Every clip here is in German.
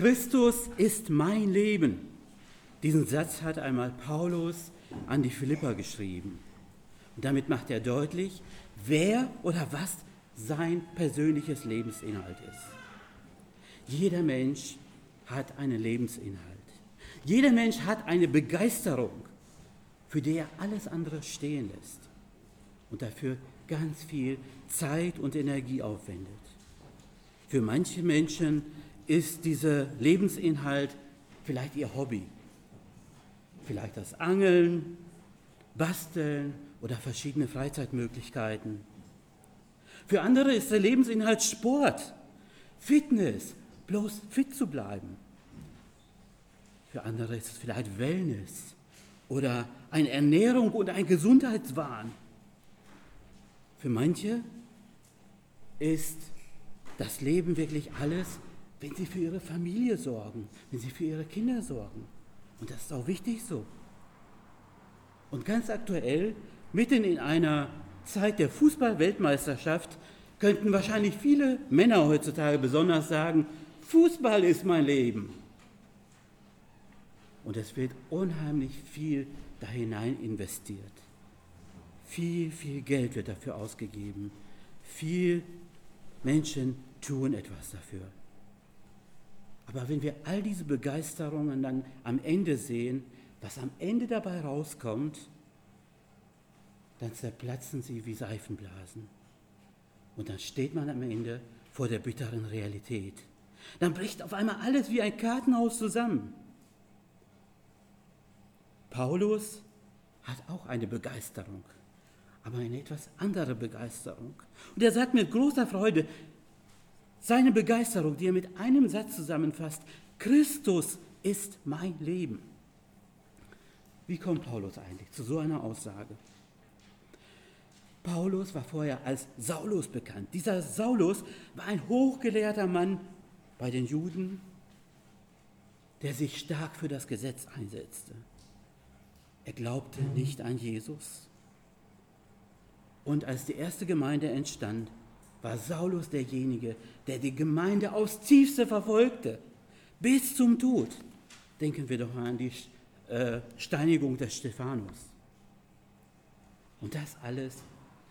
Christus ist mein Leben. Diesen Satz hat einmal Paulus an die Philipper geschrieben. Und damit macht er deutlich, wer oder was sein persönliches Lebensinhalt ist. Jeder Mensch hat einen Lebensinhalt. Jeder Mensch hat eine Begeisterung, für die er alles andere stehen lässt und dafür ganz viel Zeit und Energie aufwendet. Für manche Menschen ist dieser Lebensinhalt vielleicht ihr Hobby, vielleicht das Angeln, Basteln oder verschiedene Freizeitmöglichkeiten. Für andere ist der Lebensinhalt Sport, Fitness, bloß fit zu bleiben. Für andere ist es vielleicht Wellness oder eine Ernährung und ein Gesundheitswahn. Für manche ist das Leben wirklich alles, wenn sie für ihre Familie sorgen, wenn sie für ihre Kinder sorgen. Und das ist auch wichtig so. Und ganz aktuell, mitten in einer Zeit der Fußball-Weltmeisterschaft, könnten wahrscheinlich viele Männer heutzutage besonders sagen, Fußball ist mein Leben. Und es wird unheimlich viel da hinein investiert. Viel, viel Geld wird dafür ausgegeben. Viel Menschen tun etwas dafür. Aber wenn wir all diese Begeisterungen dann am Ende sehen, was am Ende dabei rauskommt, dann zerplatzen sie wie Seifenblasen. Und dann steht man am Ende vor der bitteren Realität. Dann bricht auf einmal alles wie ein Kartenhaus zusammen. Paulus hat auch eine Begeisterung, aber eine etwas andere Begeisterung. Und er sagt mit großer Freude, seine Begeisterung, die er mit einem Satz zusammenfasst, Christus ist mein Leben. Wie kommt Paulus eigentlich zu so einer Aussage? Paulus war vorher als Saulus bekannt. Dieser Saulus war ein hochgelehrter Mann bei den Juden, der sich stark für das Gesetz einsetzte. Er glaubte nicht an Jesus. Und als die erste Gemeinde entstand, war Saulus derjenige, der die Gemeinde aufs tiefste verfolgte, bis zum Tod. Denken wir doch an die äh, Steinigung des Stephanus. Und das alles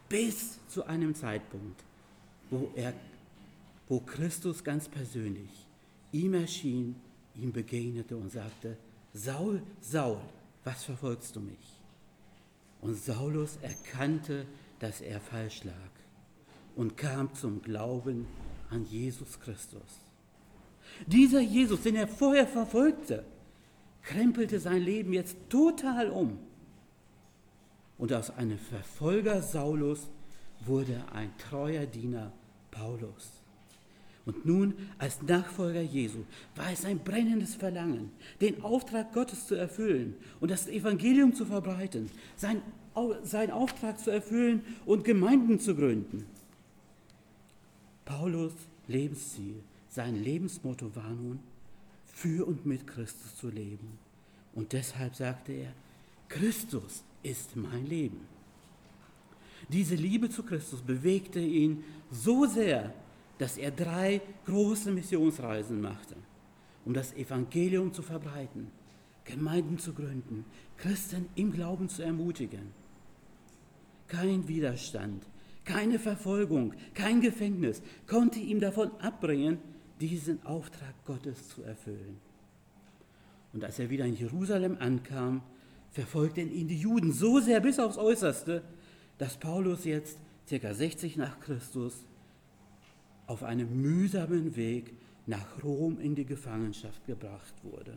bis zu einem Zeitpunkt, wo, er, wo Christus ganz persönlich ihm erschien, ihm begegnete und sagte, Saul, Saul, was verfolgst du mich? Und Saulus erkannte, dass er falsch lag und kam zum Glauben an Jesus Christus. Dieser Jesus, den er vorher verfolgte, krempelte sein Leben jetzt total um. Und aus einem Verfolger Saulus wurde ein treuer Diener Paulus. Und nun als Nachfolger Jesu war es ein brennendes Verlangen, den Auftrag Gottes zu erfüllen und das Evangelium zu verbreiten, sein, sein Auftrag zu erfüllen und Gemeinden zu gründen. Paulus Lebensziel, sein Lebensmotto war nun, für und mit Christus zu leben. Und deshalb sagte er, Christus ist mein Leben. Diese Liebe zu Christus bewegte ihn so sehr, dass er drei große Missionsreisen machte, um das Evangelium zu verbreiten, Gemeinden zu gründen, Christen im Glauben zu ermutigen. Kein Widerstand, keine Verfolgung, kein Gefängnis konnte ihm davon abbringen, diesen Auftrag Gottes zu erfüllen. Und als er wieder in Jerusalem ankam, verfolgten ihn die Juden so sehr bis aufs Äußerste, dass Paulus jetzt ca. 60 nach Christus auf einem mühsamen Weg nach Rom in die Gefangenschaft gebracht wurde,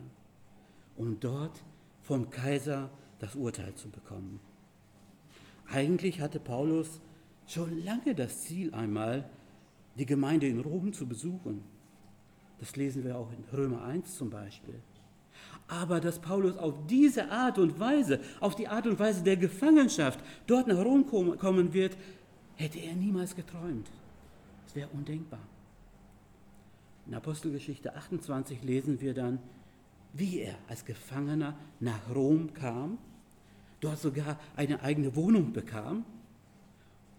um dort vom Kaiser das Urteil zu bekommen. Eigentlich hatte Paulus schon lange das Ziel einmal, die Gemeinde in Rom zu besuchen. Das lesen wir auch in Römer 1 zum Beispiel. Aber dass Paulus auf diese Art und Weise, auf die Art und Weise der Gefangenschaft dort nach Rom kommen wird, hätte er niemals geträumt. Das wäre undenkbar. In Apostelgeschichte 28 lesen wir dann, wie er als Gefangener nach Rom kam, dort sogar eine eigene Wohnung bekam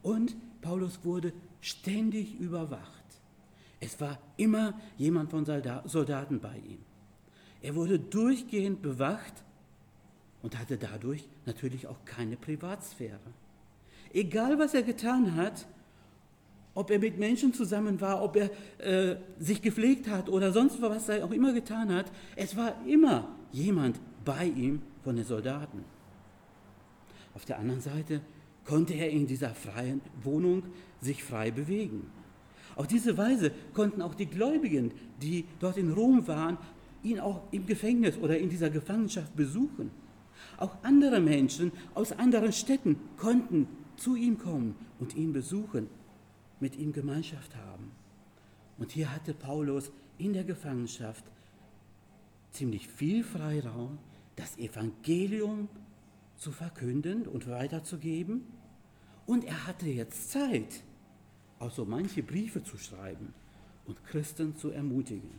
und Paulus wurde ständig überwacht. Es war immer jemand von Soldaten bei ihm. Er wurde durchgehend bewacht und hatte dadurch natürlich auch keine Privatsphäre. Egal was er getan hat, ob er mit Menschen zusammen war, ob er äh, sich gepflegt hat oder sonst was er auch immer getan hat, es war immer jemand bei ihm von den Soldaten. Auf der anderen Seite konnte er in dieser freien Wohnung sich frei bewegen. Auf diese Weise konnten auch die Gläubigen, die dort in Rom waren, ihn auch im Gefängnis oder in dieser Gefangenschaft besuchen. Auch andere Menschen aus anderen Städten konnten zu ihm kommen und ihn besuchen, mit ihm Gemeinschaft haben. Und hier hatte Paulus in der Gefangenschaft ziemlich viel Freiraum, das Evangelium zu verkünden und weiterzugeben. Und er hatte jetzt Zeit, auch so manche Briefe zu schreiben und Christen zu ermutigen.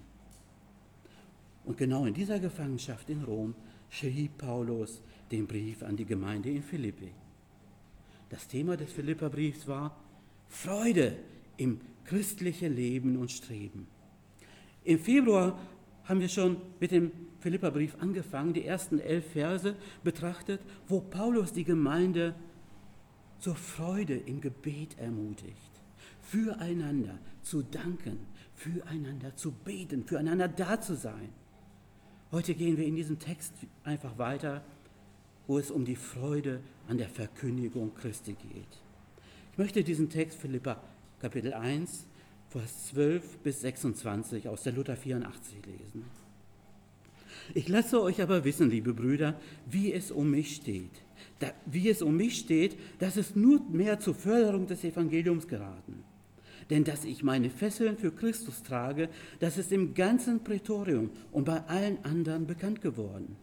Und genau in dieser Gefangenschaft in Rom schrieb Paulus den Brief an die Gemeinde in Philippi. Das Thema des Philipperbriefs war Freude im christlichen Leben und Streben. Im Februar haben wir schon mit dem Philipperbrief angefangen, die ersten elf Verse betrachtet, wo Paulus die Gemeinde zur Freude im Gebet ermutigt, füreinander zu danken, füreinander zu beten, füreinander da zu sein. Heute gehen wir in diesem Text einfach weiter, wo es um die Freude an der Verkündigung Christi geht. Ich möchte diesen Text Philippa Kapitel 1, Vers 12 bis 26 aus der Luther 84 lesen. Ich lasse euch aber wissen, liebe Brüder, wie es um mich steht. Da, wie es um mich steht, dass es nur mehr zur Förderung des Evangeliums geraten. Denn dass ich meine Fesseln für Christus trage, das ist im ganzen Prätorium und bei allen anderen bekannt geworden.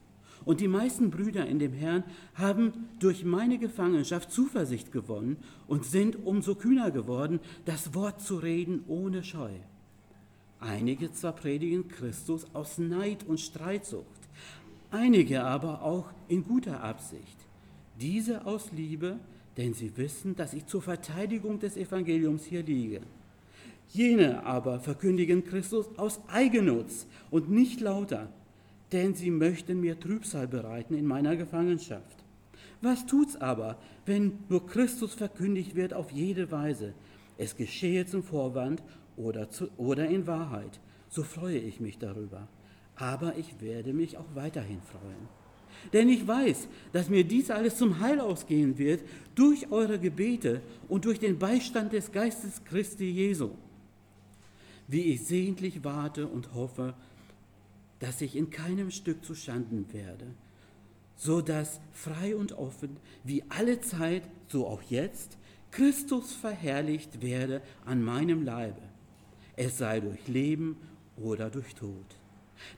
Und die meisten Brüder in dem Herrn haben durch meine Gefangenschaft Zuversicht gewonnen und sind umso kühner geworden, das Wort zu reden ohne Scheu. Einige zwar predigen Christus aus Neid und Streitsucht, einige aber auch in guter Absicht. Diese aus Liebe, denn sie wissen, dass ich zur Verteidigung des Evangeliums hier liege. Jene aber verkündigen Christus aus Eigennutz und nicht lauter, denn sie möchten mir Trübsal bereiten in meiner Gefangenschaft. Was tut's aber, wenn nur Christus verkündigt wird auf jede Weise? Es geschehe zum Vorwand oder, zu, oder in Wahrheit, so freue ich mich darüber. Aber ich werde mich auch weiterhin freuen. Denn ich weiß, dass mir dies alles zum Heil ausgehen wird durch eure Gebete und durch den Beistand des Geistes Christi Jesu. Wie ich sehentlich warte und hoffe, dass ich in keinem Stück zu Schanden werde, so dass frei und offen, wie alle Zeit, so auch jetzt, Christus verherrlicht werde an meinem Leibe es sei durch Leben oder durch Tod.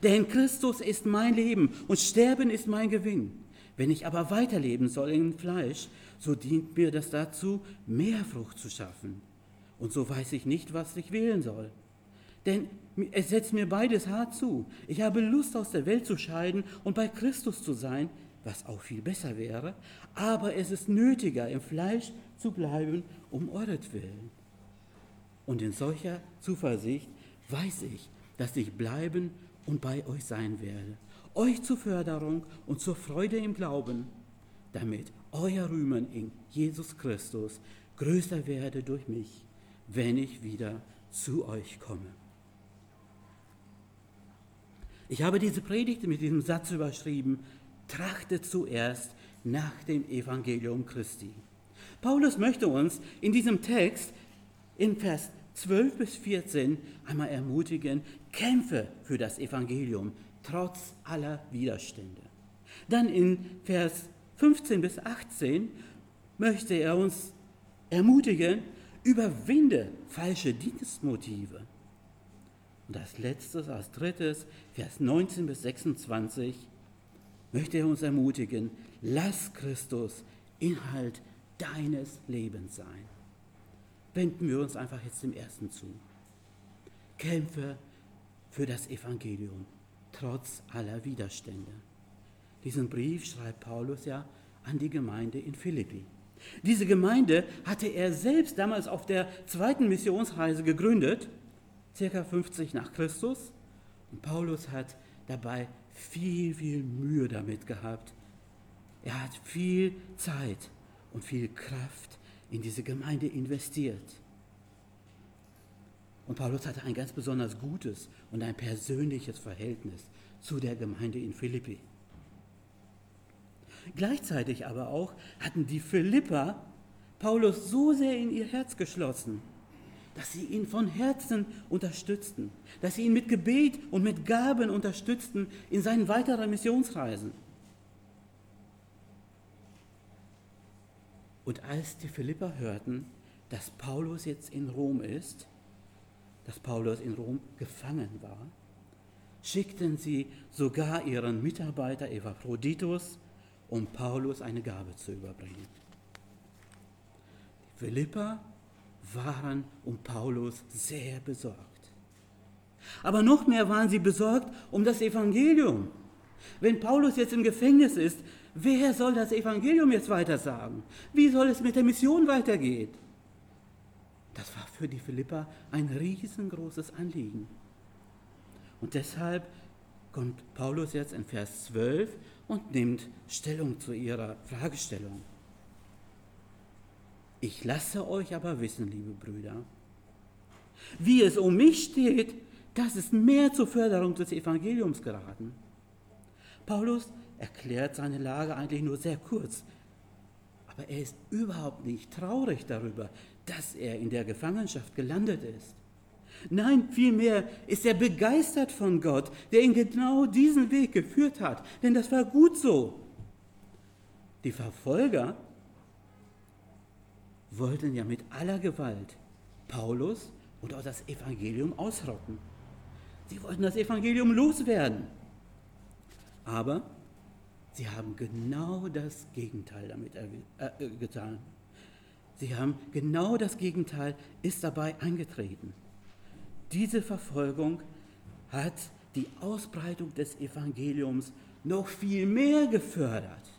Denn Christus ist mein Leben und Sterben ist mein Gewinn. Wenn ich aber weiterleben soll im Fleisch, so dient mir das dazu, mehr Frucht zu schaffen. Und so weiß ich nicht, was ich wählen soll. Denn es setzt mir beides hart zu. Ich habe Lust, aus der Welt zu scheiden und bei Christus zu sein, was auch viel besser wäre, aber es ist nötiger, im Fleisch zu bleiben, um euretwillen. Und in solcher Zuversicht weiß ich, dass ich bleiben und bei euch sein werde, euch zur Förderung und zur Freude im Glauben, damit euer Rühmen in Jesus Christus größer werde durch mich, wenn ich wieder zu euch komme. Ich habe diese Predigt mit diesem Satz überschrieben, trachtet zuerst nach dem Evangelium Christi. Paulus möchte uns in diesem Text in Vers 12 bis 14 einmal ermutigen, kämpfe für das Evangelium trotz aller Widerstände. Dann in Vers 15 bis 18 möchte er uns ermutigen, überwinde falsche Dienstmotive. Und als letztes, als drittes, Vers 19 bis 26, möchte er uns ermutigen, lass Christus Inhalt deines Lebens sein wenden wir uns einfach jetzt dem ersten zu. Kämpfe für das Evangelium, trotz aller Widerstände. Diesen Brief schreibt Paulus ja an die Gemeinde in Philippi. Diese Gemeinde hatte er selbst damals auf der zweiten Missionsreise gegründet, circa 50 nach Christus. Und Paulus hat dabei viel, viel Mühe damit gehabt. Er hat viel Zeit und viel Kraft in diese Gemeinde investiert. Und Paulus hatte ein ganz besonders gutes und ein persönliches Verhältnis zu der Gemeinde in Philippi. Gleichzeitig aber auch hatten die Philipper Paulus so sehr in ihr Herz geschlossen, dass sie ihn von Herzen unterstützten, dass sie ihn mit Gebet und mit Gaben unterstützten in seinen weiteren Missionsreisen. Und als die Philipper hörten, dass Paulus jetzt in Rom ist, dass Paulus in Rom gefangen war, schickten sie sogar ihren Mitarbeiter Epaphroditus, um Paulus eine Gabe zu überbringen. Die Philipper waren um Paulus sehr besorgt. Aber noch mehr waren sie besorgt um das Evangelium. Wenn Paulus jetzt im Gefängnis ist, wer soll das Evangelium jetzt weitersagen? Wie soll es mit der Mission weitergehen? Das war für die Philipper ein riesengroßes Anliegen. Und deshalb kommt Paulus jetzt in Vers 12 und nimmt Stellung zu ihrer Fragestellung. Ich lasse euch aber wissen, liebe Brüder, wie es um mich steht, das ist mehr zur Förderung des Evangeliums geraten. Paulus erklärt seine Lage eigentlich nur sehr kurz, aber er ist überhaupt nicht traurig darüber, dass er in der Gefangenschaft gelandet ist. Nein, vielmehr ist er begeistert von Gott, der ihn genau diesen Weg geführt hat, denn das war gut so. Die Verfolger wollten ja mit aller Gewalt Paulus und auch das Evangelium ausrotten. Sie wollten das Evangelium loswerden. Aber sie haben genau das Gegenteil damit äh, getan. Sie haben genau das Gegenteil, ist dabei eingetreten. Diese Verfolgung hat die Ausbreitung des Evangeliums noch viel mehr gefördert.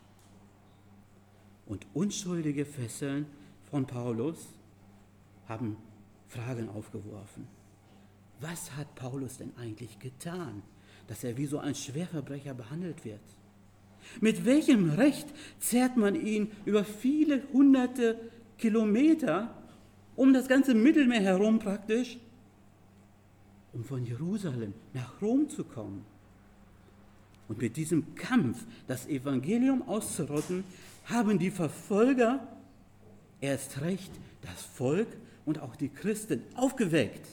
Und unschuldige Fesseln von Paulus haben Fragen aufgeworfen. Was hat Paulus denn eigentlich getan, dass er wie so ein Schwerverbrecher behandelt wird? Mit welchem Recht zerrt man ihn über viele hunderte Kilometer um das ganze Mittelmeer herum praktisch, um von Jerusalem nach Rom zu kommen? Und mit diesem Kampf, das Evangelium auszurotten, haben die Verfolger erst recht das Volk und auch die Christen aufgeweckt,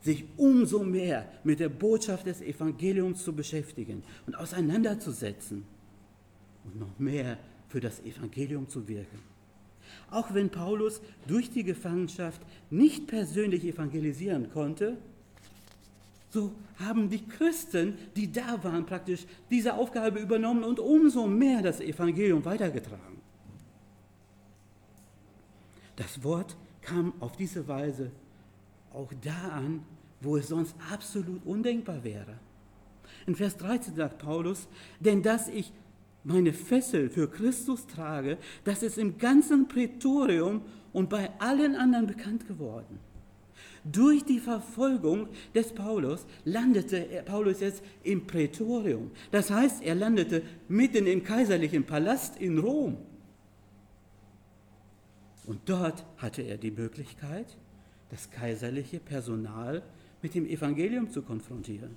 sich umso mehr mit der Botschaft des Evangeliums zu beschäftigen und auseinanderzusetzen und noch mehr für das Evangelium zu wirken. Auch wenn Paulus durch die Gefangenschaft nicht persönlich evangelisieren konnte, so haben die Christen, die da waren, praktisch diese Aufgabe übernommen und umso mehr das Evangelium weitergetragen. Das Wort kam auf diese Weise auch da an, wo es sonst absolut undenkbar wäre. In Vers 13 sagt Paulus, denn dass ich meine Fessel für Christus trage, das ist im ganzen Prätorium und bei allen anderen bekannt geworden. Durch die Verfolgung des Paulus landete Paulus jetzt im Prätorium. Das heißt, er landete mitten im kaiserlichen Palast in Rom. Und dort hatte er die Möglichkeit, das kaiserliche Personal mit dem Evangelium zu konfrontieren.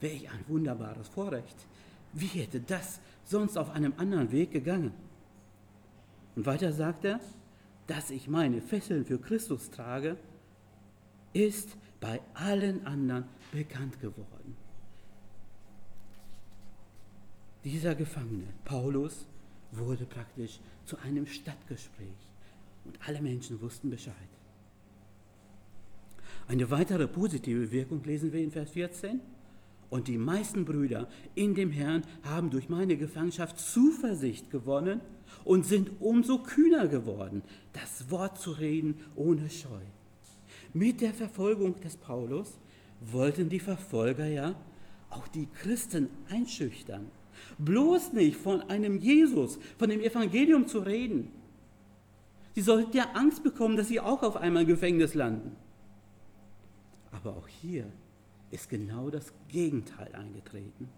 Welch ein wunderbares Vorrecht. Wie hätte das sonst auf einem anderen Weg gegangen? Und weiter sagt er, dass ich meine Fesseln für Christus trage, ist bei allen anderen bekannt geworden. Dieser Gefangene, Paulus, wurde praktisch zu einem Stadtgespräch und alle Menschen wussten Bescheid. Eine weitere positive Wirkung lesen wir in Vers 14. Und die meisten Brüder in dem Herrn haben durch meine Gefangenschaft Zuversicht gewonnen und sind umso kühner geworden, das Wort zu reden ohne Scheu. Mit der Verfolgung des Paulus wollten die Verfolger ja auch die Christen einschüchtern. Bloß nicht von einem Jesus, von dem Evangelium zu reden. Sie sollten ja Angst bekommen, dass sie auch auf einmal im Gefängnis landen. Aber auch hier ist genau das Gegenteil eingetreten.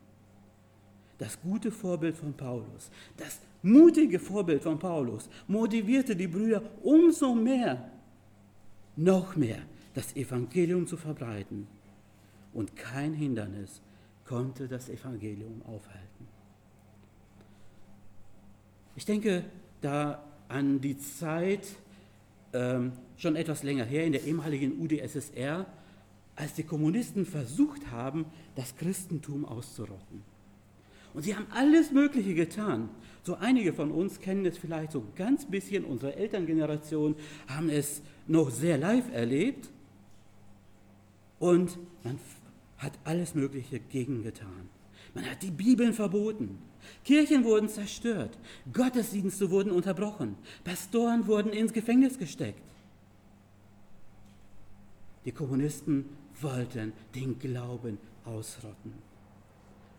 Das gute Vorbild von Paulus, das mutige Vorbild von Paulus motivierte die Brüder umso mehr, noch mehr das Evangelium zu verbreiten. Und kein Hindernis konnte das Evangelium aufhalten. Ich denke da an die Zeit, ähm, schon etwas länger her, in der ehemaligen UdSSR, als die Kommunisten versucht haben, das Christentum auszurotten. Und sie haben alles Mögliche getan. So einige von uns kennen es vielleicht so ganz bisschen, unsere Elterngeneration haben es noch sehr live erlebt. Und man hat alles Mögliche gegen getan. Man hat die Bibeln verboten. Kirchen wurden zerstört. Gottesdienste wurden unterbrochen. Pastoren wurden ins Gefängnis gesteckt. Die Kommunisten wollten den Glauben ausrotten.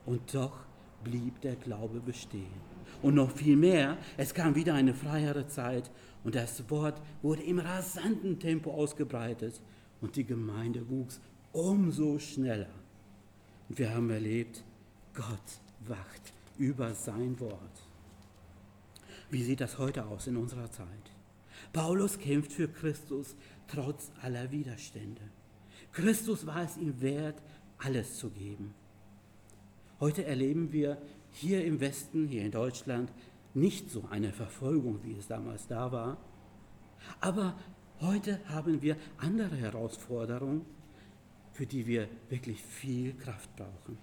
Und doch blieb der Glaube bestehen. Und noch viel mehr, es kam wieder eine freiere Zeit und das Wort wurde im rasanten Tempo ausgebreitet und die Gemeinde wuchs umso schneller. Und wir haben erlebt, Gott wacht über sein Wort. Wie sieht das heute aus in unserer Zeit? Paulus kämpft für Christus trotz aller Widerstände. Christus war es ihm wert, alles zu geben. Heute erleben wir hier im Westen, hier in Deutschland, nicht so eine Verfolgung, wie es damals da war. Aber heute haben wir andere Herausforderungen, für die wir wirklich viel Kraft brauchen.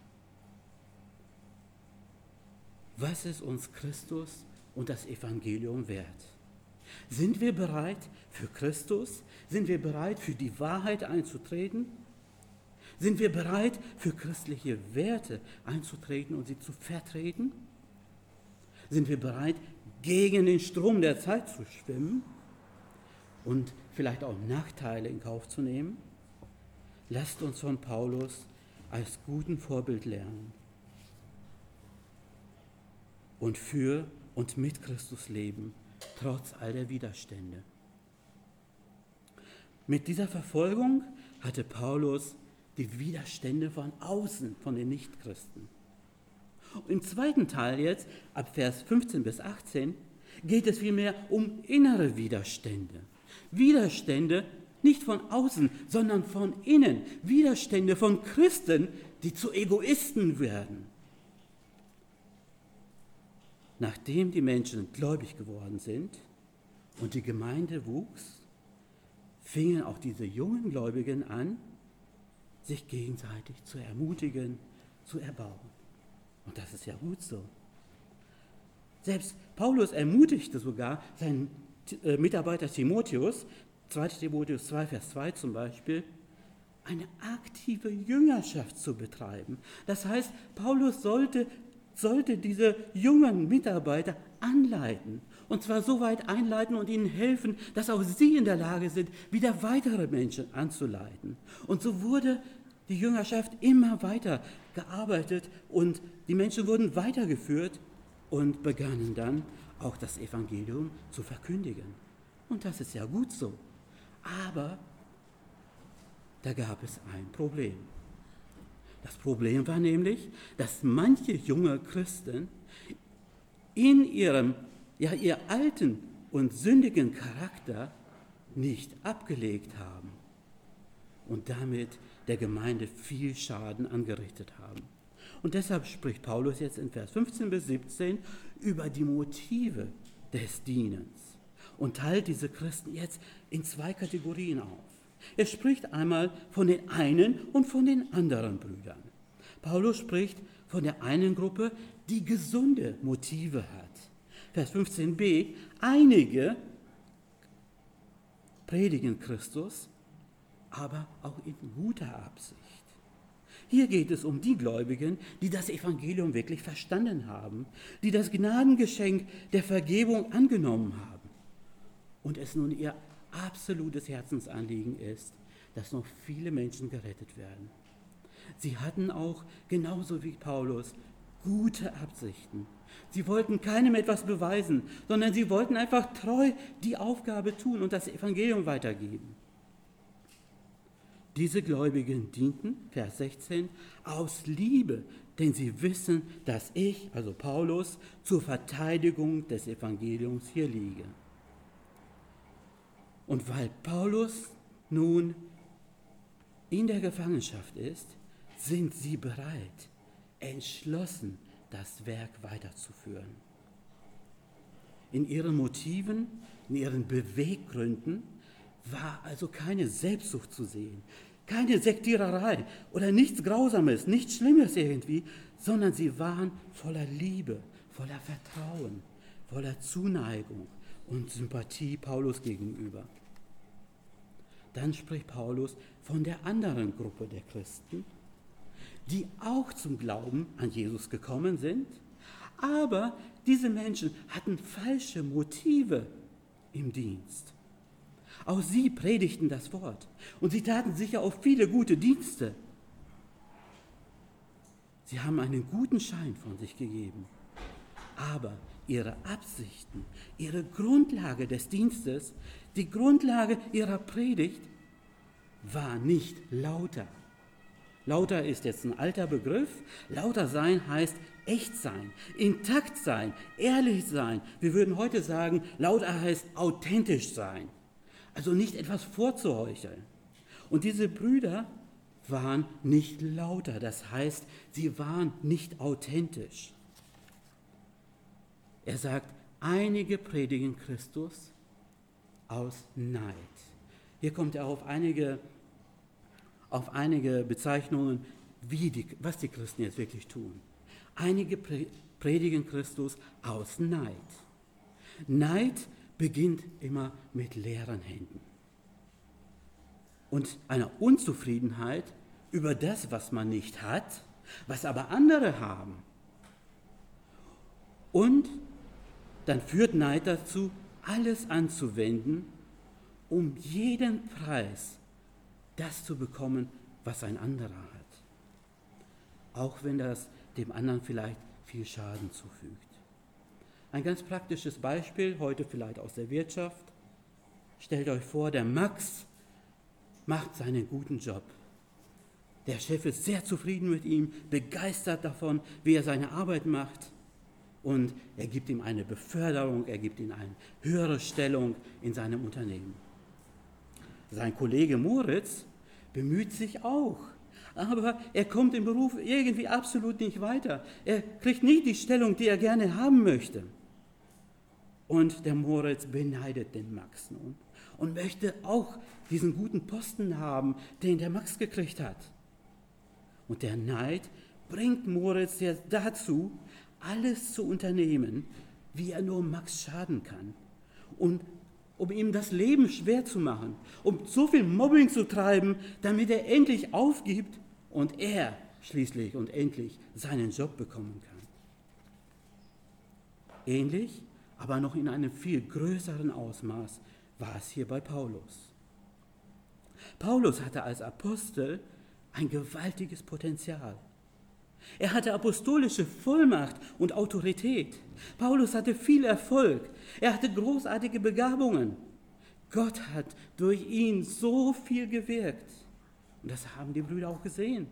Was ist uns Christus und das Evangelium wert? Sind wir bereit für Christus? Sind wir bereit für die Wahrheit einzutreten? Sind wir bereit für christliche Werte einzutreten und sie zu vertreten? Sind wir bereit, gegen den Strom der Zeit zu schwimmen und vielleicht auch Nachteile in Kauf zu nehmen? Lasst uns von Paulus als guten Vorbild lernen und für und mit Christus leben, trotz all der Widerstände. Mit dieser Verfolgung hatte Paulus die Widerstände von außen, von den Nichtchristen. Im zweiten Teil jetzt, ab Vers 15 bis 18, geht es vielmehr um innere Widerstände. Widerstände nicht von außen, sondern von innen. Widerstände von Christen, die zu Egoisten werden. Nachdem die Menschen gläubig geworden sind und die Gemeinde wuchs, fingen auch diese jungen Gläubigen an, sich gegenseitig zu ermutigen, zu erbauen. Und das ist ja gut so. Selbst Paulus ermutigte sogar seinen äh, Mitarbeiter Timotheus, 2 Timotheus 2, Vers 2 zum Beispiel, eine aktive Jüngerschaft zu betreiben. Das heißt, Paulus sollte, sollte diese jungen Mitarbeiter anleiten. Und zwar so weit einleiten und ihnen helfen, dass auch sie in der Lage sind, wieder weitere Menschen anzuleiten. Und so wurde die Jüngerschaft immer weiter gearbeitet und die Menschen wurden weitergeführt und begannen dann auch das Evangelium zu verkündigen. Und das ist ja gut so. Aber da gab es ein Problem. Das Problem war nämlich, dass manche junge Christen in ihrem, ja, ihr alten und sündigen Charakter nicht abgelegt haben und damit der Gemeinde viel Schaden angerichtet haben. Und deshalb spricht Paulus jetzt in Vers 15 bis 17 über die Motive des Dienens und teilt diese Christen jetzt in zwei Kategorien auf. Er spricht einmal von den einen und von den anderen Brüdern. Paulus spricht von der einen Gruppe, die gesunde Motive hat. Vers 15b, einige predigen Christus, aber auch in guter Absicht. Hier geht es um die Gläubigen, die das Evangelium wirklich verstanden haben, die das Gnadengeschenk der Vergebung angenommen haben und es nun ihr absolutes Herzensanliegen ist, dass noch viele Menschen gerettet werden. Sie hatten auch, genauso wie Paulus, gute Absichten. Sie wollten keinem etwas beweisen, sondern sie wollten einfach treu die Aufgabe tun und das Evangelium weitergeben. Diese Gläubigen dienten, Vers 16, aus Liebe, denn sie wissen, dass ich, also Paulus, zur Verteidigung des Evangeliums hier liege. Und weil Paulus nun in der Gefangenschaft ist, sind sie bereit, entschlossen, das Werk weiterzuführen. In ihren Motiven, in ihren Beweggründen war also keine Selbstsucht zu sehen, keine Sektiererei oder nichts Grausames, nichts Schlimmes irgendwie, sondern sie waren voller Liebe, voller Vertrauen, voller Zuneigung und Sympathie Paulus gegenüber. Dann spricht Paulus von der anderen Gruppe der Christen, die auch zum Glauben an Jesus gekommen sind, aber diese Menschen hatten falsche Motive im Dienst. Auch sie predigten das Wort und sie taten sicher auch viele gute Dienste. Sie haben einen guten Schein von sich gegeben, aber ihre Absichten, ihre Grundlage des Dienstes, die Grundlage ihrer Predigt war nicht lauter. Lauter ist jetzt ein alter Begriff. Lauter sein heißt echt sein, intakt sein, ehrlich sein. Wir würden heute sagen, lauter heißt authentisch sein. Also nicht etwas vorzuheucheln. Und diese Brüder waren nicht lauter, das heißt, sie waren nicht authentisch. Er sagt, einige predigen Christus aus Neid. Hier kommt er auf einige, auf einige Bezeichnungen, wie die, was die Christen jetzt wirklich tun. Einige predigen Christus aus Neid. Neid beginnt immer mit leeren Händen und einer Unzufriedenheit über das, was man nicht hat, was aber andere haben. Und dann führt Neid dazu, alles anzuwenden, um jeden Preis das zu bekommen, was ein anderer hat. Auch wenn das dem anderen vielleicht viel Schaden zufügt. Ein ganz praktisches Beispiel, heute vielleicht aus der Wirtschaft. Stellt euch vor, der Max macht seinen guten Job. Der Chef ist sehr zufrieden mit ihm, begeistert davon, wie er seine Arbeit macht. Und er gibt ihm eine Beförderung, er gibt ihm eine höhere Stellung in seinem Unternehmen. Sein Kollege Moritz bemüht sich auch, aber er kommt im Beruf irgendwie absolut nicht weiter. Er kriegt nicht die Stellung, die er gerne haben möchte. Und der Moritz beneidet den Max nun und möchte auch diesen guten Posten haben, den der Max gekriegt hat. Und der Neid bringt Moritz jetzt dazu, alles zu unternehmen, wie er nur Max schaden kann. Und um ihm das Leben schwer zu machen, um so viel Mobbing zu treiben, damit er endlich aufgibt und er schließlich und endlich seinen Job bekommen kann. Ähnlich aber noch in einem viel größeren Ausmaß war es hier bei Paulus. Paulus hatte als Apostel ein gewaltiges Potenzial. Er hatte apostolische Vollmacht und Autorität. Paulus hatte viel Erfolg. Er hatte großartige Begabungen. Gott hat durch ihn so viel gewirkt. Und das haben die Brüder auch gesehen.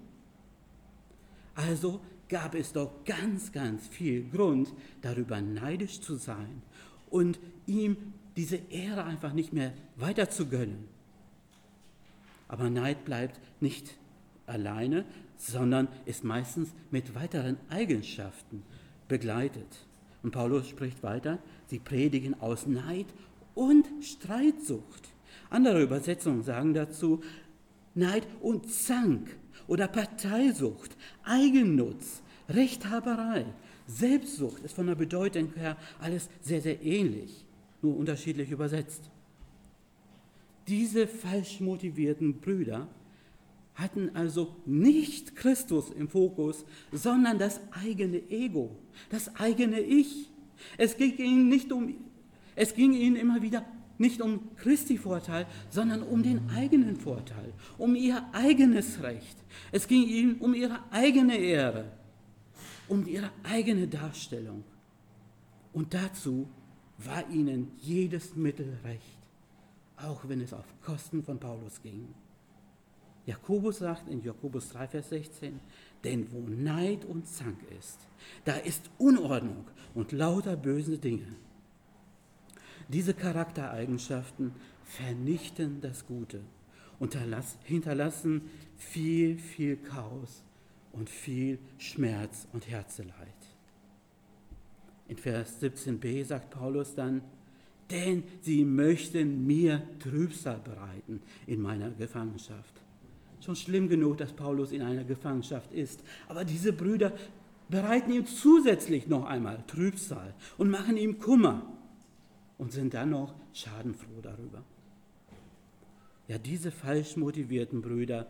Also gab es doch ganz, ganz viel Grund, darüber neidisch zu sein und ihm diese Ehre einfach nicht mehr weiter zu gönnen. Aber Neid bleibt nicht alleine, sondern ist meistens mit weiteren Eigenschaften begleitet. Und Paulus spricht weiter, sie predigen aus Neid und Streitsucht. Andere Übersetzungen sagen dazu Neid und Zank oder Parteisucht, Eigennutz, Rechthaberei, Selbstsucht ist von der Bedeutung her alles sehr, sehr ähnlich, nur unterschiedlich übersetzt. Diese falsch motivierten Brüder hatten also nicht Christus im Fokus, sondern das eigene Ego, das eigene Ich. Es ging ihnen nicht um, es ging ihnen immer wieder nicht um Christi Vorteil, sondern um den eigenen Vorteil, um ihr eigenes Recht. Es ging ihnen um ihre eigene Ehre, um ihre eigene Darstellung. Und dazu war ihnen jedes Mittel recht, auch wenn es auf Kosten von Paulus ging. Jakobus sagt in Jakobus 3, Vers 16, denn wo Neid und Zank ist, da ist Unordnung und lauter böse Dinge. Diese Charaktereigenschaften vernichten das Gute und hinterlassen viel, viel Chaos und viel Schmerz und Herzeleid. In Vers 17b sagt Paulus dann, denn sie möchten mir Trübsal bereiten in meiner Gefangenschaft. Schon schlimm genug, dass Paulus in einer Gefangenschaft ist, aber diese Brüder bereiten ihm zusätzlich noch einmal Trübsal und machen ihm Kummer und sind dann noch schadenfroh darüber. Ja, diese falsch motivierten Brüder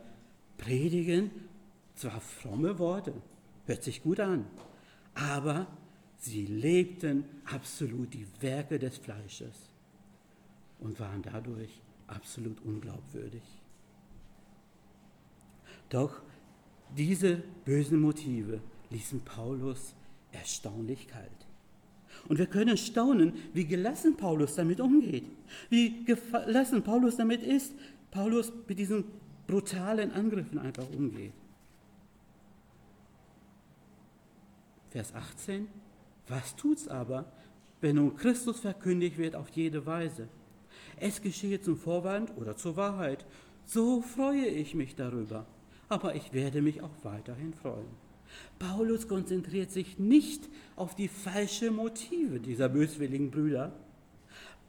predigen zwar fromme Worte, hört sich gut an, aber sie lebten absolut die Werke des Fleisches und waren dadurch absolut unglaubwürdig. Doch diese bösen Motive ließen Paulus erstaunlich kalt. Und wir können staunen, wie gelassen Paulus damit umgeht, wie gelassen Paulus damit ist, Paulus mit diesen brutalen Angriffen einfach umgeht. Vers 18, was tut's aber, wenn nun Christus verkündigt wird auf jede Weise? Es geschehe zum Vorwand oder zur Wahrheit, so freue ich mich darüber, aber ich werde mich auch weiterhin freuen. Paulus konzentriert sich nicht auf die falschen Motive dieser böswilligen Brüder.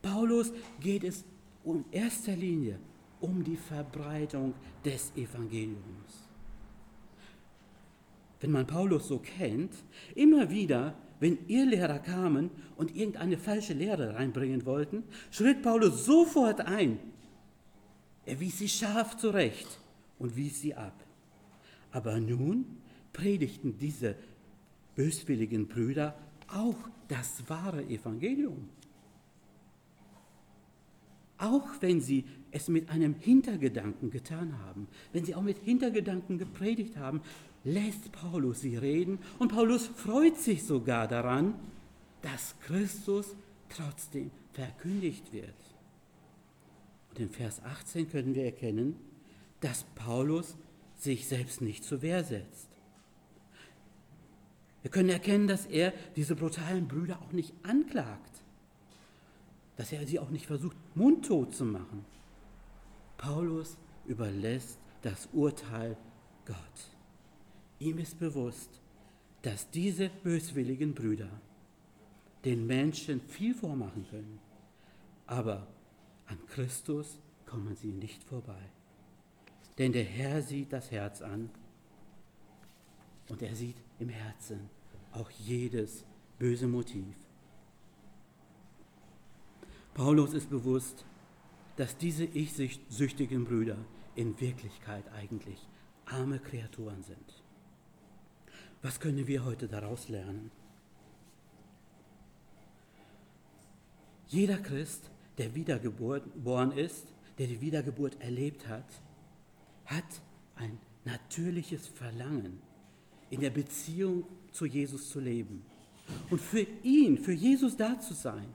Paulus geht es in erster Linie um die Verbreitung des Evangeliums. Wenn man Paulus so kennt, immer wieder, wenn Irrlehrer kamen und irgendeine falsche Lehre reinbringen wollten, schritt Paulus sofort ein. Er wies sie scharf zurecht und wies sie ab. Aber nun predigten diese böswilligen Brüder auch das wahre Evangelium. Auch wenn sie es mit einem Hintergedanken getan haben, wenn sie auch mit Hintergedanken gepredigt haben, lässt Paulus sie reden und Paulus freut sich sogar daran, dass Christus trotzdem verkündigt wird. Und in Vers 18 können wir erkennen, dass Paulus sich selbst nicht zur Wehr setzt. Wir können erkennen, dass er diese brutalen Brüder auch nicht anklagt, dass er sie auch nicht versucht, mundtot zu machen. Paulus überlässt das Urteil Gott. Ihm ist bewusst, dass diese böswilligen Brüder den Menschen viel vormachen können, aber an Christus kommen sie nicht vorbei. Denn der Herr sieht das Herz an und er sieht im Herzen auch jedes böse Motiv. Paulus ist bewusst, dass diese ich-süchtigen Brüder in Wirklichkeit eigentlich arme Kreaturen sind. Was können wir heute daraus lernen? Jeder Christ, der wiedergeboren ist, der die Wiedergeburt erlebt hat, hat ein natürliches Verlangen, in der Beziehung zu Jesus zu leben und für ihn, für Jesus da zu sein,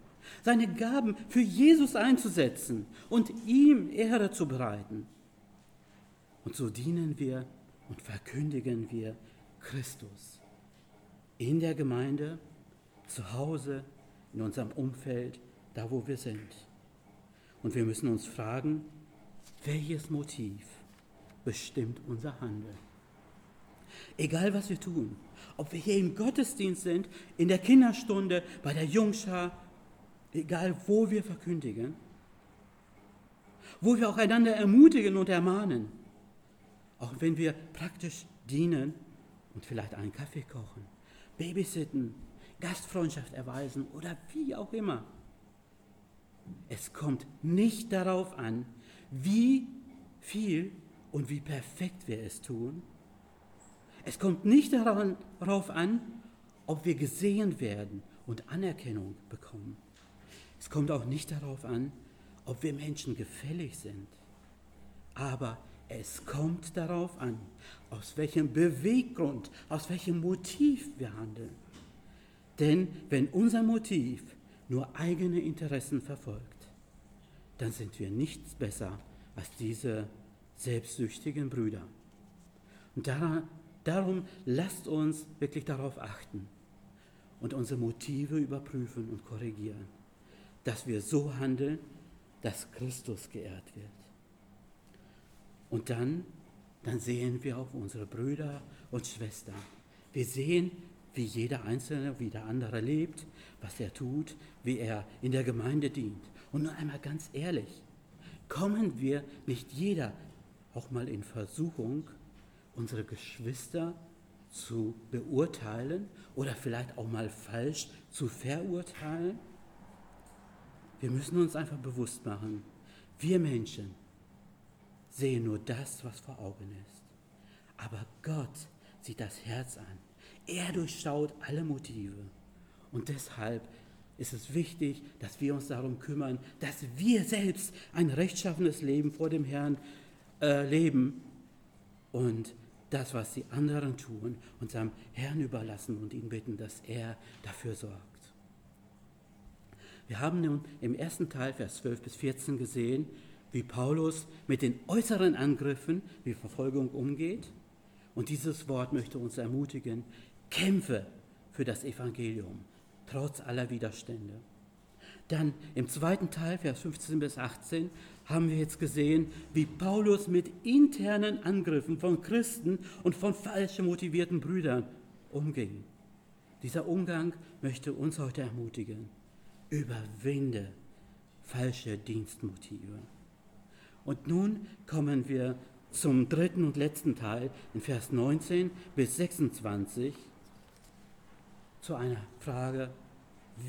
seine Gaben für Jesus einzusetzen und ihm Ehre zu bereiten. Und so dienen wir und verkündigen wir Christus in der Gemeinde, zu Hause, in unserem Umfeld, da wo wir sind. Und wir müssen uns fragen, welches Motiv bestimmt unser Handeln? Egal was wir tun, ob wir hier im Gottesdienst sind, in der Kinderstunde, bei der Jungschar, egal wo wir verkündigen, wo wir auch einander ermutigen und ermahnen, auch wenn wir praktisch dienen und vielleicht einen Kaffee kochen, babysitten, Gastfreundschaft erweisen oder wie auch immer. Es kommt nicht darauf an, wie viel und wie perfekt wir es tun, es kommt nicht darauf an, ob wir gesehen werden und Anerkennung bekommen. Es kommt auch nicht darauf an, ob wir Menschen gefällig sind. Aber es kommt darauf an, aus welchem Beweggrund, aus welchem Motiv wir handeln. Denn wenn unser Motiv nur eigene Interessen verfolgt, dann sind wir nichts besser als diese selbstsüchtigen Brüder. Und darum lasst uns wirklich darauf achten und unsere Motive überprüfen und korrigieren, dass wir so handeln, dass Christus geehrt wird. Und dann, dann sehen wir auch unsere Brüder und Schwestern. Wir sehen, wie jeder Einzelne, wie der andere lebt, was er tut, wie er in der Gemeinde dient. Und nur einmal ganz ehrlich, kommen wir nicht jeder auch mal in Versuchung, unsere Geschwister zu beurteilen oder vielleicht auch mal falsch zu verurteilen? Wir müssen uns einfach bewusst machen, wir Menschen sehen nur das, was vor Augen ist. Aber Gott sieht das Herz an. Er durchschaut alle Motive. Und deshalb ist es wichtig, dass wir uns darum kümmern, dass wir selbst ein rechtschaffenes Leben vor dem Herrn äh, leben und das, was die anderen tun, unserem Herrn überlassen und ihn bitten, dass er dafür sorgt. Wir haben nun im ersten Teil, Vers 12 bis 14 gesehen, wie Paulus mit den äußeren Angriffen, wie Verfolgung umgeht. Und dieses Wort möchte uns ermutigen, kämpfe für das Evangelium, trotz aller Widerstände. Dann im zweiten Teil, Vers 15 bis 18, haben wir jetzt gesehen, wie Paulus mit internen Angriffen von Christen und von falsch motivierten Brüdern umging. Dieser Umgang möchte uns heute ermutigen. Überwinde falsche Dienstmotive. Und nun kommen wir zum dritten und letzten Teil in Vers 19 bis 26 zu einer Frage,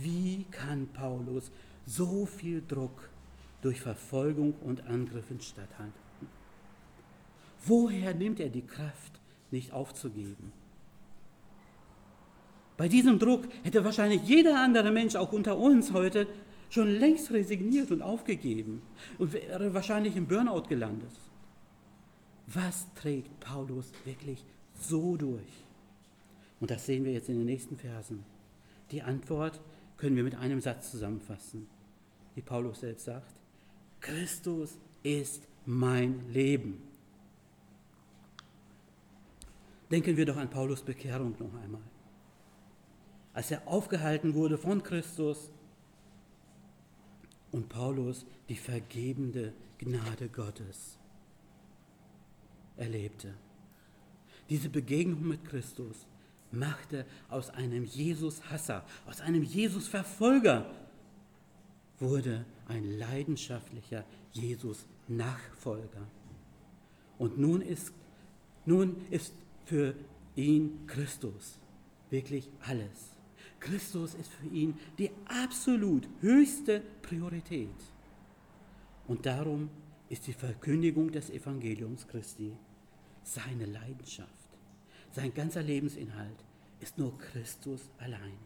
wie kann Paulus so viel Druck durch Verfolgung und Angriffen statthalten? Woher nimmt er die Kraft, nicht aufzugeben? Bei diesem Druck hätte wahrscheinlich jeder andere Mensch, auch unter uns heute, schon längst resigniert und aufgegeben und wäre wahrscheinlich im Burnout gelandet. Was trägt Paulus wirklich so durch? Und das sehen wir jetzt in den nächsten Versen. Die Antwort können wir mit einem Satz zusammenfassen, wie Paulus selbst sagt. Christus ist mein Leben. Denken wir doch an Paulus Bekehrung noch einmal. Als er aufgehalten wurde von Christus und Paulus die vergebende Gnade Gottes erlebte. Diese Begegnung mit Christus machte aus einem Jesus-Hasser, aus einem Jesus-Verfolger, wurde ein leidenschaftlicher Jesus-Nachfolger. Und nun ist, nun ist für ihn Christus wirklich alles. Christus ist für ihn die absolut höchste Priorität. Und darum ist die Verkündigung des Evangeliums Christi seine Leidenschaft. Sein ganzer Lebensinhalt ist nur Christus allein.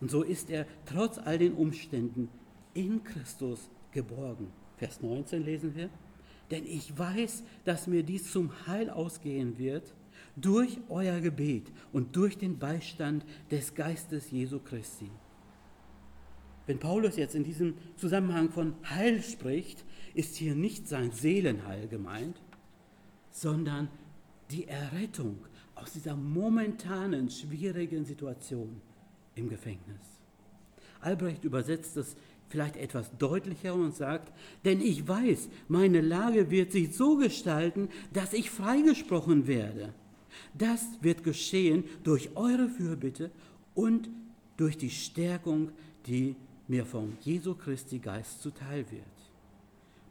Und so ist er trotz all den Umständen in Christus geborgen. Vers 19 lesen wir. Denn ich weiß, dass mir dies zum Heil ausgehen wird durch euer Gebet und durch den Beistand des Geistes Jesu Christi. Wenn Paulus jetzt in diesem Zusammenhang von Heil spricht, ist hier nicht sein Seelenheil gemeint, sondern die Errettung aus dieser momentanen schwierigen Situation im Gefängnis. Albrecht übersetzt es vielleicht etwas deutlicher und sagt, denn ich weiß, meine Lage wird sich so gestalten, dass ich freigesprochen werde. Das wird geschehen durch eure Fürbitte und durch die Stärkung, die mir vom Jesu Christi Geist zuteil wird.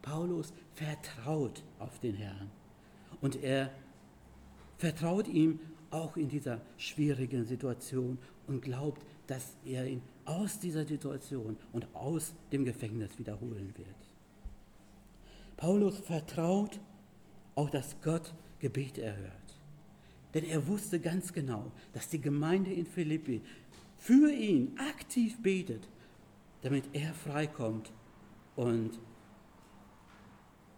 Paulus vertraut auf den Herrn und er vertraut ihm auch in dieser schwierigen Situation und glaubt, dass er ihn aus dieser Situation und aus dem Gefängnis wiederholen wird. Paulus vertraut auch, dass Gott Gebet erhört. Denn er wusste ganz genau, dass die Gemeinde in Philippi für ihn aktiv betet, damit er freikommt und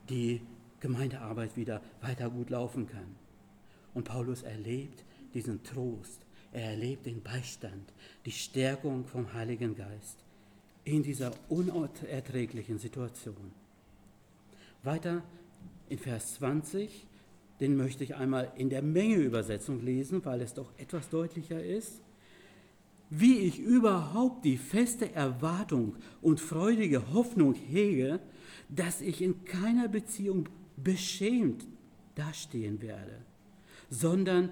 die Gemeindearbeit wieder weiter gut laufen kann. Und Paulus erlebt diesen Trost, er erlebt den Beistand, die Stärkung vom Heiligen Geist in dieser unerträglichen Situation. Weiter in Vers 20, den möchte ich einmal in der Menge-Übersetzung lesen, weil es doch etwas deutlicher ist. Wie ich überhaupt die feste Erwartung und freudige Hoffnung hege, dass ich in keiner Beziehung beschämt dastehen werde, sondern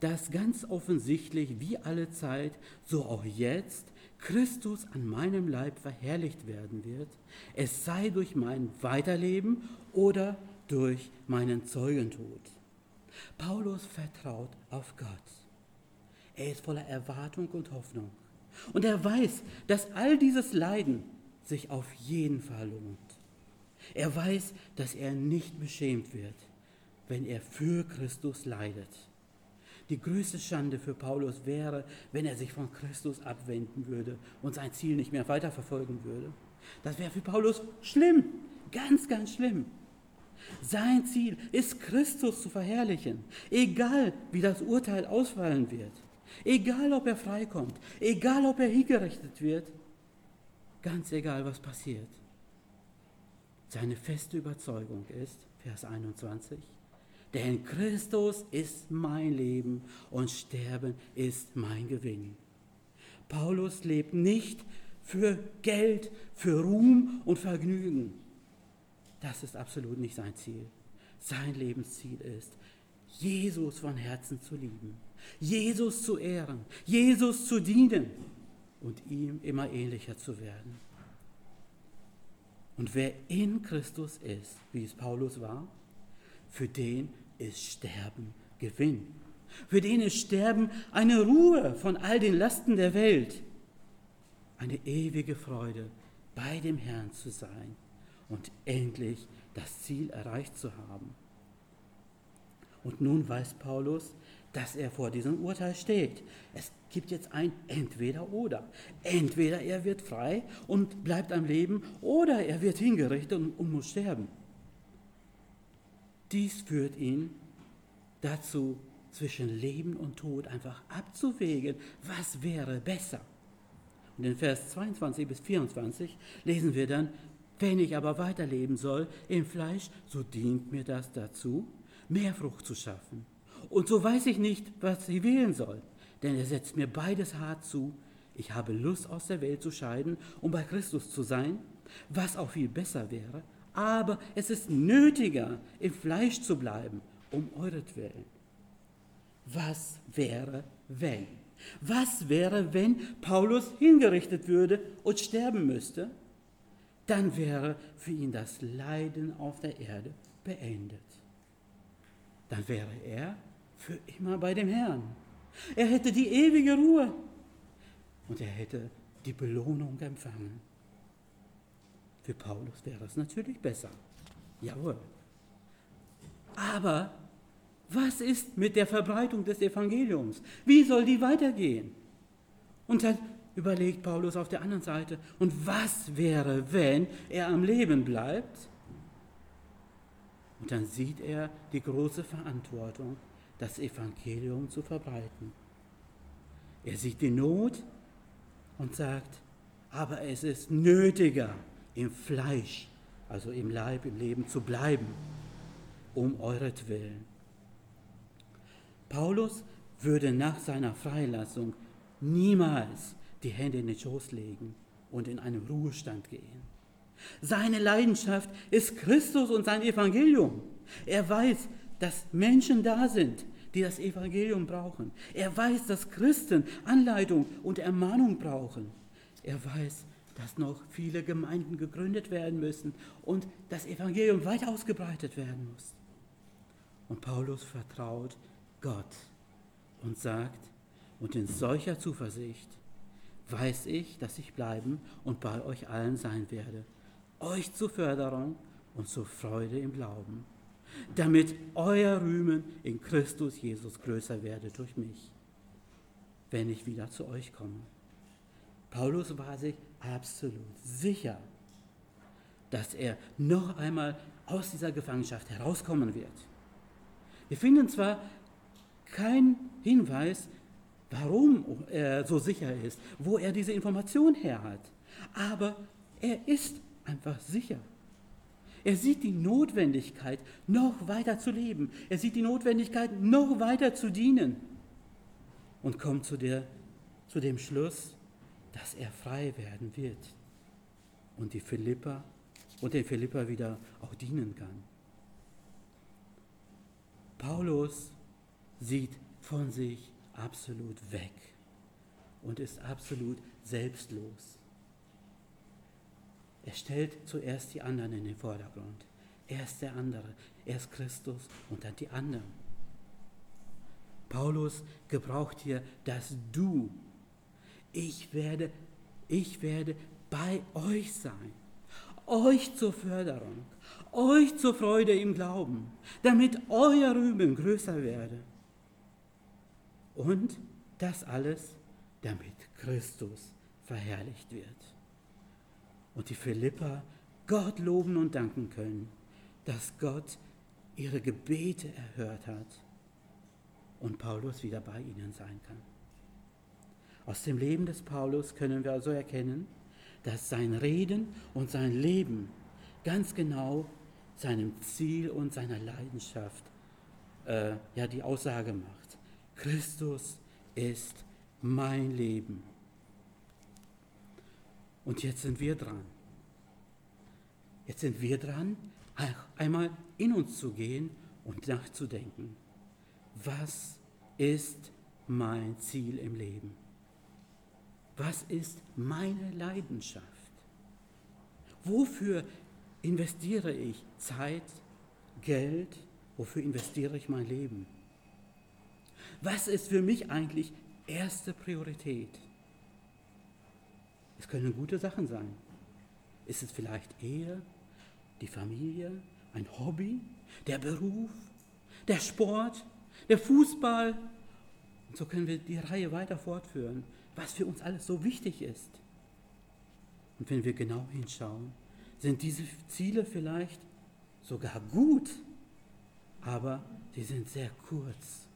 dass ganz offensichtlich wie alle Zeit, so auch jetzt, Christus an meinem Leib verherrlicht werden wird, es sei durch mein Weiterleben oder durch meinen Zeugentod. Paulus vertraut auf Gott. Er ist voller Erwartung und Hoffnung. Und er weiß, dass all dieses Leiden sich auf jeden Fall lohnt. Er weiß, dass er nicht beschämt wird, wenn er für Christus leidet. Die größte Schande für Paulus wäre, wenn er sich von Christus abwenden würde und sein Ziel nicht mehr weiterverfolgen würde. Das wäre für Paulus schlimm, ganz, ganz schlimm. Sein Ziel ist, Christus zu verherrlichen, egal wie das Urteil ausfallen wird, egal ob er freikommt, egal ob er hingerichtet wird, ganz egal was passiert. Seine feste Überzeugung ist, Vers 21, denn Christus ist mein Leben und Sterben ist mein Gewinn. Paulus lebt nicht für Geld, für Ruhm und Vergnügen. Das ist absolut nicht sein Ziel. Sein Lebensziel ist, Jesus von Herzen zu lieben, Jesus zu ehren, Jesus zu dienen und ihm immer ähnlicher zu werden. Und wer in Christus ist, wie es Paulus war, für den ist Sterben Gewinn. Für den ist Sterben eine Ruhe von all den Lasten der Welt. Eine ewige Freude, bei dem Herrn zu sein und endlich das Ziel erreicht zu haben. Und nun weiß Paulus, dass er vor diesem Urteil steht. Es gibt jetzt ein Entweder oder. Entweder er wird frei und bleibt am Leben oder er wird hingerichtet und, und muss sterben. Dies führt ihn dazu, zwischen Leben und Tod einfach abzuwägen, was wäre besser. Und in Vers 22 bis 24 lesen wir dann, wenn ich aber weiterleben soll im Fleisch, so dient mir das dazu, mehr Frucht zu schaffen. Und so weiß ich nicht, was ich wählen soll, denn er setzt mir beides hart zu. Ich habe Lust, aus der Welt zu scheiden, um bei Christus zu sein, was auch viel besser wäre, aber es ist nötiger, im Fleisch zu bleiben, um euretwillen. Was wäre, wenn? Was wäre, wenn Paulus hingerichtet würde und sterben müsste? Dann wäre für ihn das Leiden auf der Erde beendet. Dann wäre er für immer bei dem Herrn. Er hätte die ewige Ruhe und er hätte die Belohnung empfangen. Für Paulus wäre es natürlich besser. Jawohl. Aber was ist mit der Verbreitung des Evangeliums? Wie soll die weitergehen? Und dann überlegt Paulus auf der anderen Seite, und was wäre, wenn er am Leben bleibt? Und dann sieht er die große Verantwortung, das Evangelium zu verbreiten. Er sieht die Not und sagt, aber es ist nötiger, im Fleisch, also im Leib, im Leben zu bleiben, um euretwillen. Paulus würde nach seiner Freilassung niemals die Hände in den Schoß legen und in einen Ruhestand gehen. Seine Leidenschaft ist Christus und sein Evangelium. Er weiß, dass Menschen da sind, die das Evangelium brauchen. Er weiß, dass Christen Anleitung und Ermahnung brauchen. Er weiß, dass noch viele Gemeinden gegründet werden müssen und das Evangelium weit ausgebreitet werden muss. Und Paulus vertraut Gott und sagt, und in solcher Zuversicht weiß ich, dass ich bleiben und bei euch allen sein werde, euch zur Förderung und zur Freude im Glauben, damit euer Rühmen in Christus Jesus größer werde durch mich, wenn ich wieder zu euch komme. Paulus war sich absolut sicher, dass er noch einmal aus dieser Gefangenschaft herauskommen wird. Wir finden zwar keinen Hinweis, warum er so sicher ist, wo er diese Information her hat, aber er ist einfach sicher. Er sieht die Notwendigkeit, noch weiter zu leben. Er sieht die Notwendigkeit, noch weiter zu dienen. Und kommt zu, der, zu dem Schluss, dass er frei werden wird und die Philippa und den Philippa wieder auch dienen kann. Paulus sieht von sich absolut weg und ist absolut selbstlos. Er stellt zuerst die anderen in den Vordergrund. Er ist der andere, erst Christus und dann die anderen. Paulus gebraucht hier das Du. Ich werde, ich werde bei euch sein, euch zur Förderung, euch zur Freude im Glauben, damit euer Rühmen größer werde. Und das alles, damit Christus verherrlicht wird. Und die Philippa Gott loben und danken können, dass Gott ihre Gebete erhört hat und Paulus wieder bei ihnen sein kann. Aus dem Leben des Paulus können wir also erkennen, dass sein Reden und sein Leben ganz genau seinem Ziel und seiner Leidenschaft äh, ja die Aussage macht. Christus ist mein Leben. Und jetzt sind wir dran. Jetzt sind wir dran, einmal in uns zu gehen und nachzudenken. Was ist mein Ziel im Leben? Was ist meine Leidenschaft? Wofür investiere ich Zeit, Geld? Wofür investiere ich mein Leben? Was ist für mich eigentlich erste Priorität? Es können gute Sachen sein. Ist es vielleicht Ehe, die Familie, ein Hobby, der Beruf, der Sport, der Fußball? Und so können wir die Reihe weiter fortführen, was für uns alles so wichtig ist. Und wenn wir genau hinschauen, sind diese Ziele vielleicht sogar gut, aber sie sind sehr kurz.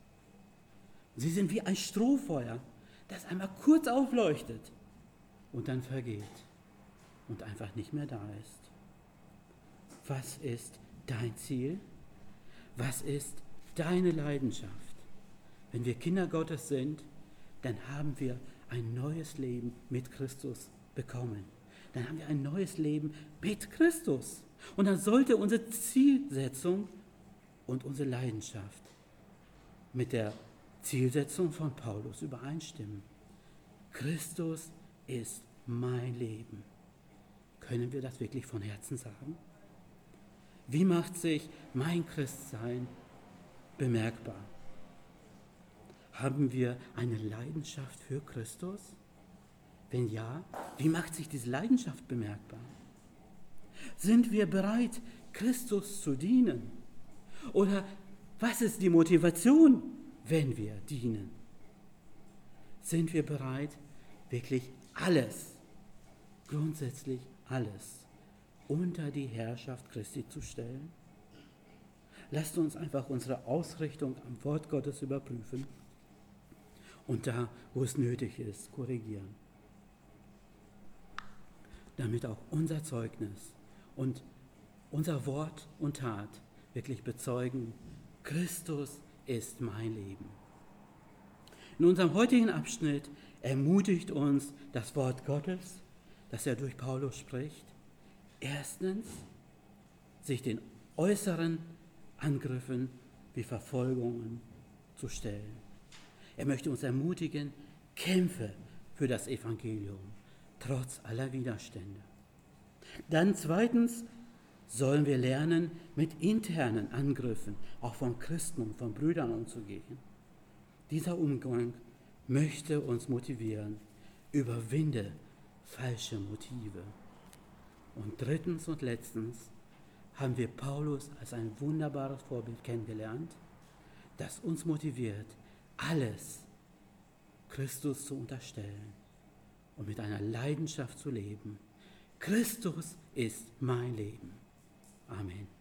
Sie sind wie ein Strohfeuer, das einmal kurz aufleuchtet und dann vergeht und einfach nicht mehr da ist. Was ist dein Ziel? Was ist deine Leidenschaft? Wenn wir Kinder Gottes sind, dann haben wir ein neues Leben mit Christus bekommen. Dann haben wir ein neues Leben mit Christus. Und dann sollte unsere Zielsetzung und unsere Leidenschaft mit der Zielsetzung von Paulus übereinstimmen. Christus ist mein Leben. Können wir das wirklich von Herzen sagen? Wie macht sich mein Christsein bemerkbar? Haben wir eine Leidenschaft für Christus? Wenn ja, wie macht sich diese Leidenschaft bemerkbar? Sind wir bereit, Christus zu dienen? Oder was ist die Motivation, wenn wir dienen? Sind wir bereit, wirklich alles, grundsätzlich alles, unter die Herrschaft Christi zu stellen? Lasst uns einfach unsere Ausrichtung am Wort Gottes überprüfen und da, wo es nötig ist, korrigieren. Damit auch unser Zeugnis und unser Wort und Tat wirklich bezeugen, Christus ist mein Leben. In unserem heutigen Abschnitt ermutigt uns das Wort Gottes, das er durch Paulus spricht, erstens sich den äußeren Angriffen wie Verfolgungen zu stellen. Er möchte uns ermutigen, kämpfe für das Evangelium, trotz aller Widerstände. Dann zweitens sollen wir lernen, mit internen Angriffen, auch von Christen und von Brüdern umzugehen. Dieser Umgang möchte uns motivieren, überwinde falsche Motive. Und drittens und letztens haben wir Paulus als ein wunderbares Vorbild kennengelernt, das uns motiviert, alles Christus zu unterstellen und mit einer Leidenschaft zu leben. Christus ist mein Leben. Amen.